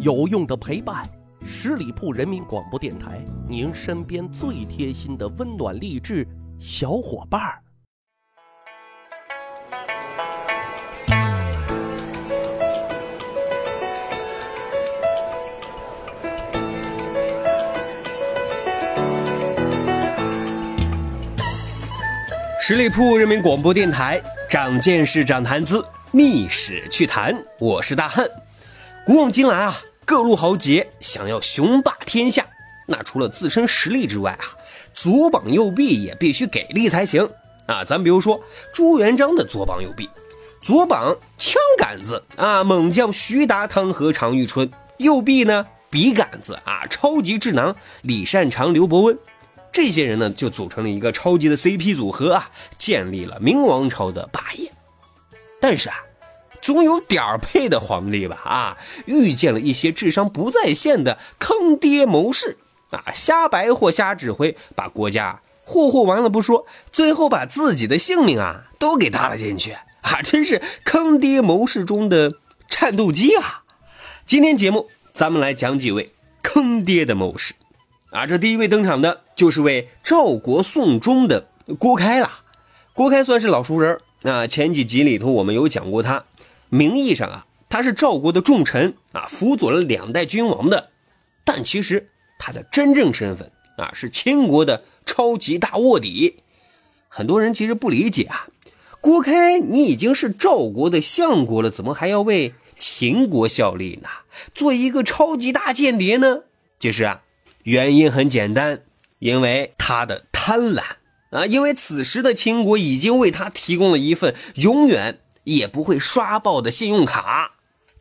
有用的陪伴，十里铺人民广播电台，您身边最贴心的温暖励志小伙伴儿。十里铺人民广播电台，长见识，长谈资，密史趣谈。我是大汉。古往今来啊，各路豪杰想要雄霸天下，那除了自身实力之外啊，左膀右臂也必须给力才行啊。咱比如说朱元璋的左膀右臂，左膀枪杆子啊，猛将徐达、汤和、常遇春；右臂呢，笔杆子啊，超级智囊李善长、刘伯温。这些人呢，就组成了一个超级的 CP 组合啊，建立了明王朝的霸业。但是啊，总有点儿配的皇帝吧啊，遇见了一些智商不在线的坑爹谋士啊，瞎白活、瞎指挥，把国家霍霍完了不说，最后把自己的性命啊都给搭了进去啊，真是坑爹谋士中的战斗机啊！今天节目咱们来讲几位坑爹的谋士。啊，这第一位登场的就是为赵国送终的郭开了。郭开算是老熟人啊，前几集里头我们有讲过他。名义上啊，他是赵国的重臣啊，辅佐了两代君王的。但其实他的真正身份啊，是秦国的超级大卧底。很多人其实不理解啊，郭开你已经是赵国的相国了，怎么还要为秦国效力呢？做一个超级大间谍呢？其实啊。原因很简单，因为他的贪婪啊！因为此时的秦国已经为他提供了一份永远也不会刷爆的信用卡。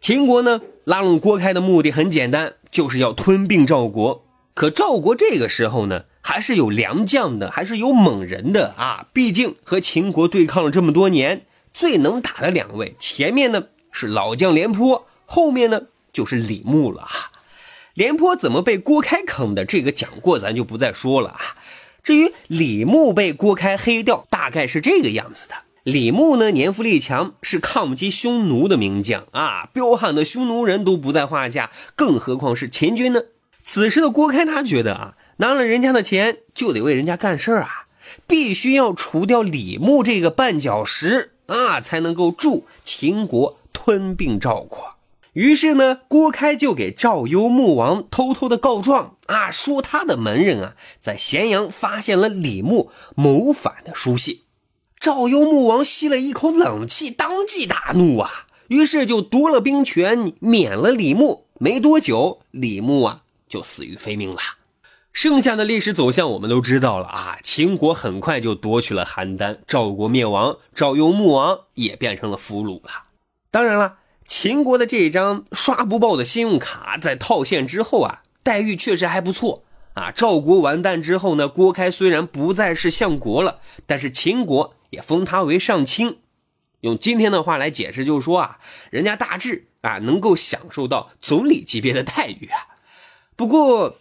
秦国呢，拉拢郭开的目的很简单，就是要吞并赵国。可赵国这个时候呢，还是有良将的，还是有猛人的啊！毕竟和秦国对抗了这么多年，最能打的两位，前面呢是老将廉颇，后面呢就是李牧了啊！廉颇怎么被郭开坑的？这个讲过，咱就不再说了啊。至于李牧被郭开黑掉，大概是这个样子的。李牧呢，年富力强，是抗击匈奴的名将啊，彪悍的匈奴人都不在话下，更何况是秦军呢？此时的郭开他觉得啊，拿了人家的钱就得为人家干事啊，必须要除掉李牧这个绊脚石啊，才能够助秦国吞并赵国。于是呢，郭开就给赵幽穆王偷偷的告状啊，说他的门人啊在咸阳发现了李牧谋反的书信。赵幽穆王吸了一口冷气，当即大怒啊，于是就夺了兵权，免了李牧。没多久，李牧啊就死于非命了。剩下的历史走向我们都知道了啊，秦国很快就夺取了邯郸，赵国灭亡，赵幽穆王也变成了俘虏了。当然了。秦国的这张刷不爆的信用卡，在套现之后啊，待遇确实还不错啊。赵国完蛋之后呢，郭开虽然不再是相国了，但是秦国也封他为上卿。用今天的话来解释，就是说啊，人家大致啊能够享受到总理级别的待遇啊。不过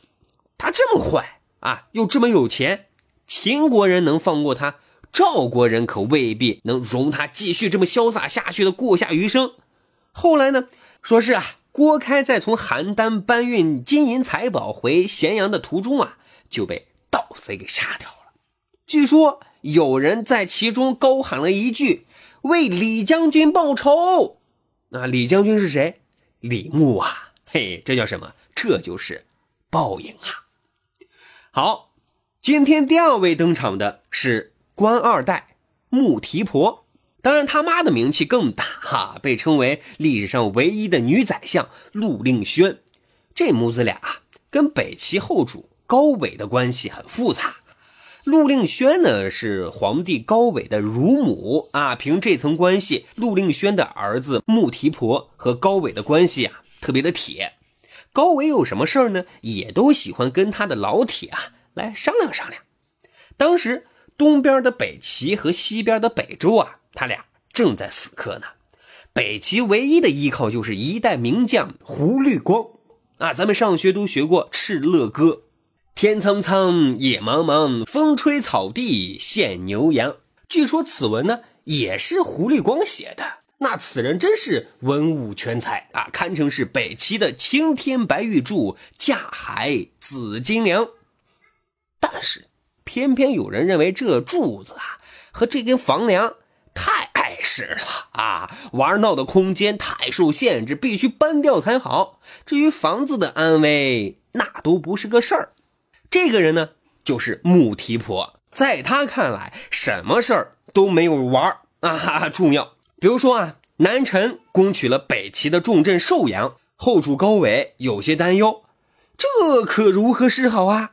他这么坏啊，又这么有钱，秦国人能放过他，赵国人可未必能容他继续这么潇洒下去的过下余生。后来呢，说是啊，郭开在从邯郸搬运金银财宝回咸阳的途中啊，就被盗贼给杀掉了。据说有人在其中高喊了一句：“为李将军报仇。”那李将军是谁？李牧啊！嘿，这叫什么？这就是报应啊！好，今天第二位登场的是官二代穆提婆。当然，他妈的名气更大哈，被称为历史上唯一的女宰相陆令轩。这母子俩跟北齐后主高纬的关系很复杂。陆令轩呢是皇帝高纬的乳母啊，凭这层关系，陆令轩的儿子穆提婆和高纬的关系啊特别的铁。高纬有什么事儿呢，也都喜欢跟他的老铁啊来商量商量。当时东边的北齐和西边的北周啊。他俩正在死磕呢，北齐唯一的依靠就是一代名将胡律光啊。咱们上学都学过《敕勒歌》，天苍苍，野茫茫，风吹草低见牛羊。据说此文呢也是胡律光写的。那此人真是文武全才啊，堪称是北齐的青天白玉柱，架海紫金梁。但是，偏偏有人认为这柱子啊和这根房梁太碍事了啊，玩闹的空间太受限制，必须搬掉才好。至于房子的安危，那都不是个事儿。这个人呢，就是穆提婆，在他看来，什么事儿都没有玩儿啊重要。比如说啊，南陈攻取了北齐的重镇寿阳，后主高纬有些担忧，这可如何是好啊？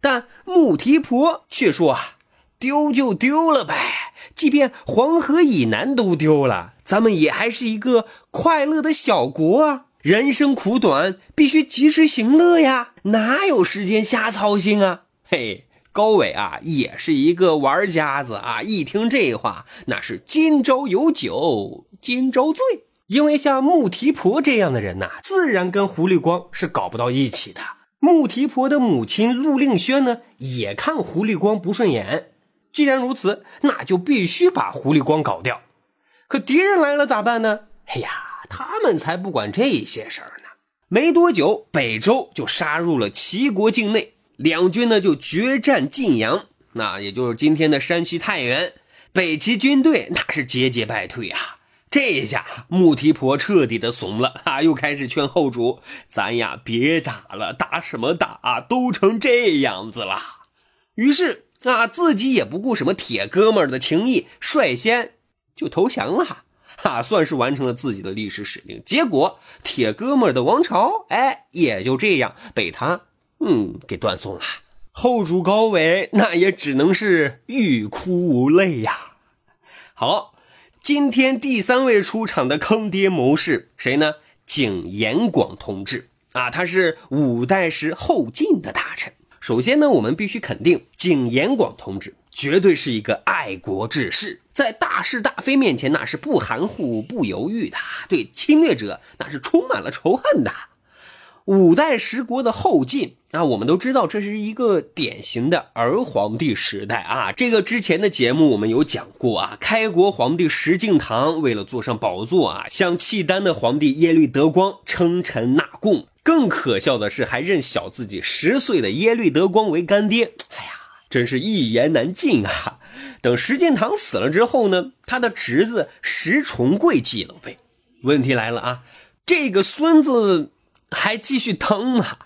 但穆提婆却说啊，丢就丢了呗，即便黄河以南都丢了，咱们也还是一个快乐的小国啊。人生苦短，必须及时行乐呀，哪有时间瞎操心啊？嘿。高伟啊，也是一个玩家子啊！一听这话，那是今朝有酒今朝醉。因为像穆提婆这样的人呐，自然跟狐狸光是搞不到一起的。穆提婆的母亲陆令轩呢，也看狐狸光不顺眼。既然如此，那就必须把狐狸光搞掉。可敌人来了咋办呢？哎呀，他们才不管这些事儿呢。没多久，北周就杀入了齐国境内。两军呢就决战晋阳，那也就是今天的山西太原。北齐军队那是节节败退啊！这下穆提婆彻底的怂了啊，又开始劝后主：“咱呀别打了，打什么打啊？都成这样子了。”于是啊，自己也不顾什么铁哥们的情谊，率先就投降了，哈，算是完成了自己的历史使命。结果铁哥们的王朝，哎，也就这样被他。嗯，给断送了。后主高纬那也只能是欲哭无泪呀。好，今天第三位出场的坑爹谋士谁呢？景延广同志啊，他是五代时后晋的大臣。首先呢，我们必须肯定景延广同志绝对是一个爱国志士，在大是大非面前那是不含糊不犹豫的，对侵略者那是充满了仇恨的。五代十国的后晋啊，我们都知道这是一个典型的儿皇帝时代啊。这个之前的节目我们有讲过啊。开国皇帝石敬瑭为了坐上宝座啊，向契丹的皇帝耶律德光称臣纳贡。更可笑的是，还认小自己十岁的耶律德光为干爹。哎呀，真是一言难尽啊。等石敬瑭死了之后呢，他的侄子石重贵继了位。问题来了啊，这个孙子。还继续疼吗？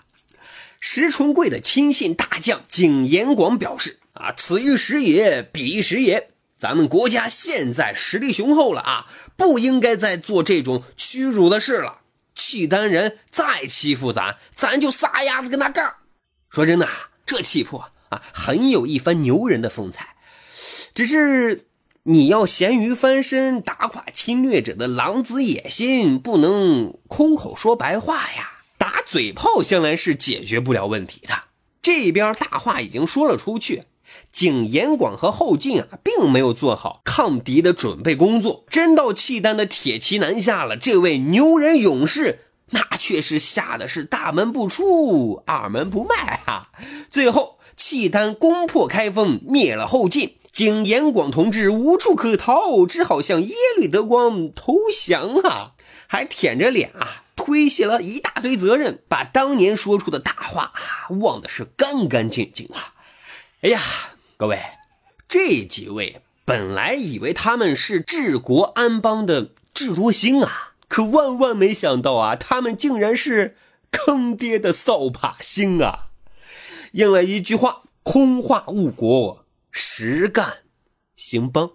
石重贵的亲信大将景延广表示：“啊，此一时也，彼一时也。咱们国家现在实力雄厚了啊，不应该再做这种屈辱的事了。契丹人再欺负咱，咱就撒丫子跟他干。说真的，这气魄啊，很有一番牛人的风采。只是你要咸鱼翻身，打垮侵略者的狼子野心，不能空口说白话呀。”打嘴炮向来是解决不了问题的。这边大话已经说了出去，景延广和后晋啊，并没有做好抗敌的准备工作。真到契丹的铁骑南下了，这位牛人勇士那却是吓得是大门不出，二门不迈啊！最后契丹攻破开封，灭了后晋，景延广同志无处可逃，只好向耶律德光投降啊，还舔着脸啊。推卸了一大堆责任，把当年说出的大话啊忘的是干干净净啊！哎呀，各位，这几位本来以为他们是治国安邦的智多星啊，可万万没想到啊，他们竟然是坑爹的扫把星啊！应了一句话：空话误国，实干兴邦。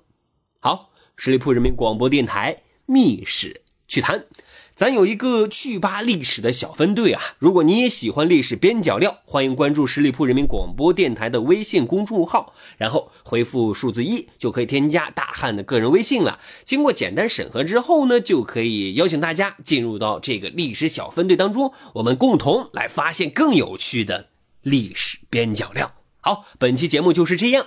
好，十里铺人民广播电台密室趣谈。咱有一个趣吧历史的小分队啊！如果你也喜欢历史边角料，欢迎关注十里铺人民广播电台的微信公众号，然后回复数字一就可以添加大汉的个人微信了。经过简单审核之后呢，就可以邀请大家进入到这个历史小分队当中，我们共同来发现更有趣的历史边角料。好，本期节目就是这样，